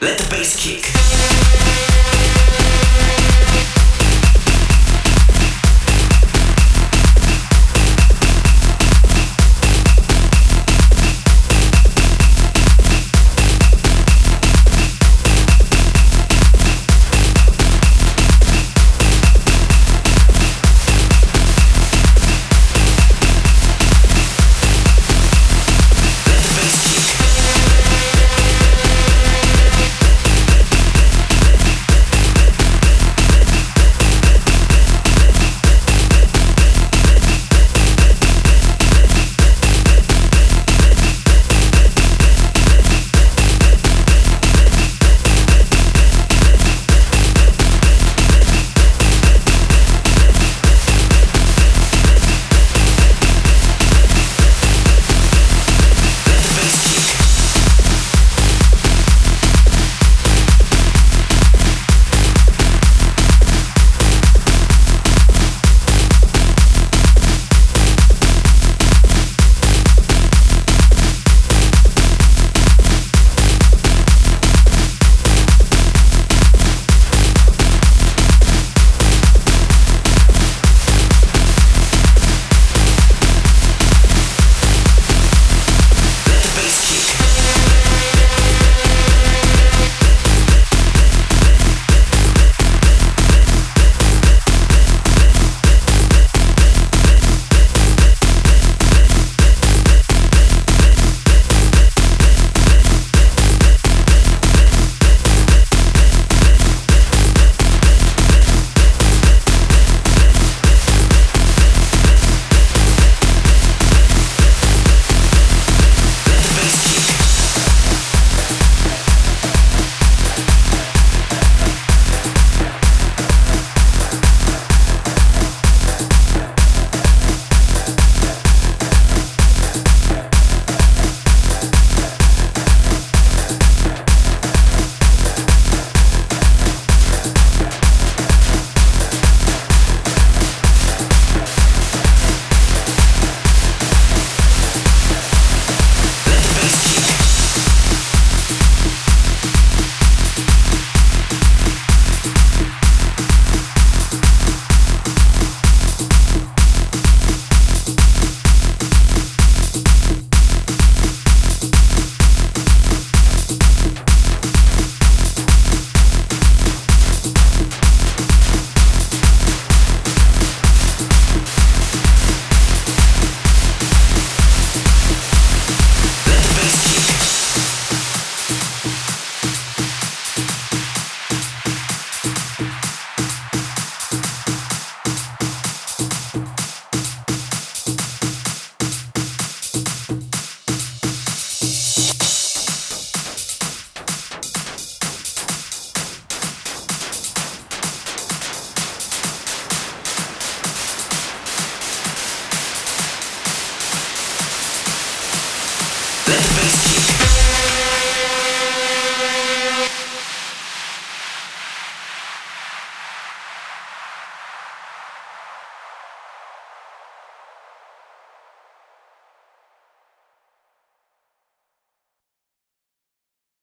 Let the bass kick.